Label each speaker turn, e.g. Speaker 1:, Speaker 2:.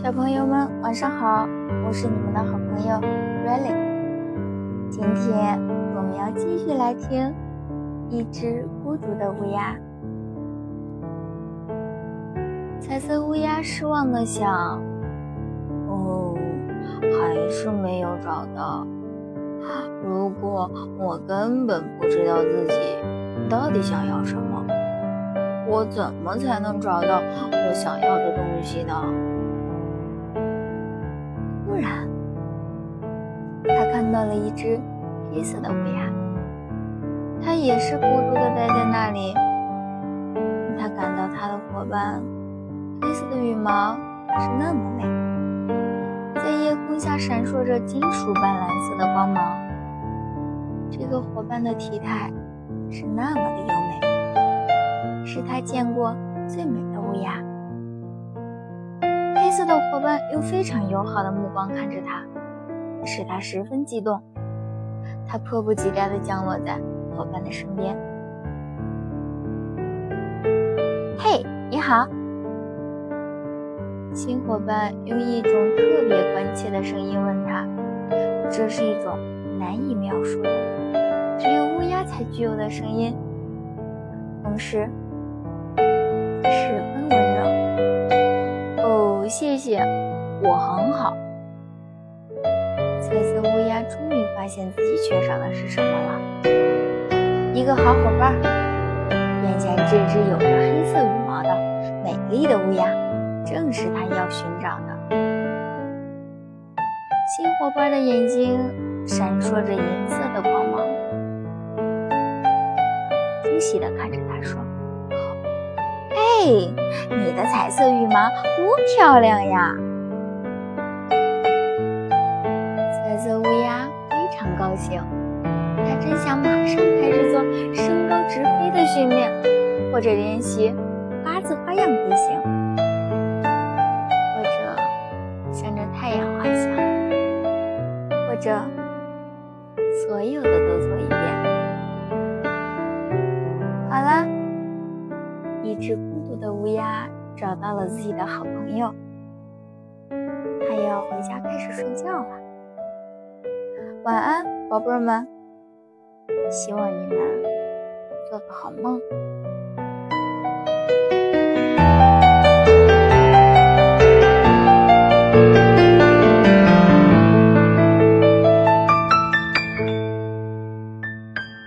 Speaker 1: 小朋友们，晚上好！我是你们的好朋友 Riley。今天我们要继续来听一只孤独的乌鸦。彩色乌鸦失望的想：“哦，还是没有找到。如果我根本不知道自己到底想要什么，我怎么才能找到我想要的东西呢？”突然，他看到了一只黑色的乌鸦，它也是孤独的待在那里。他感到他的伙伴黑色的羽毛是那么美，在夜空下闪烁着金属般蓝色的光芒。这个伙伴的体态是那么的优美，是他见过最美的乌鸦。用非常友好的目光看着他，使他十分激动。他迫不及待地降落在伙伴的身边。“嘿，你好！”新伙伴用一种特别关切的声音问他，这是一种难以描述的、只有乌鸦才具有的声音，同时十分温柔。哦谢谢，我很好。彩色乌鸦终于发现自己缺少的是什么了，一个好伙伴。眼前这只有着黑色羽毛的美丽的乌鸦，正是他要寻找的。新伙伴的眼睛闪烁着银色的光芒，惊喜地看着他说。哎，你的彩色羽毛多漂亮呀！行，他，真想马上开始做升高直飞的训练，或者练习八字花样飞行，或者向着太阳滑翔，或者所有的都做一遍。好了，一只孤独。的乌鸦找到了自己的好朋友，它要回家开始睡觉了。晚安，宝贝儿们，希望你们做个好梦。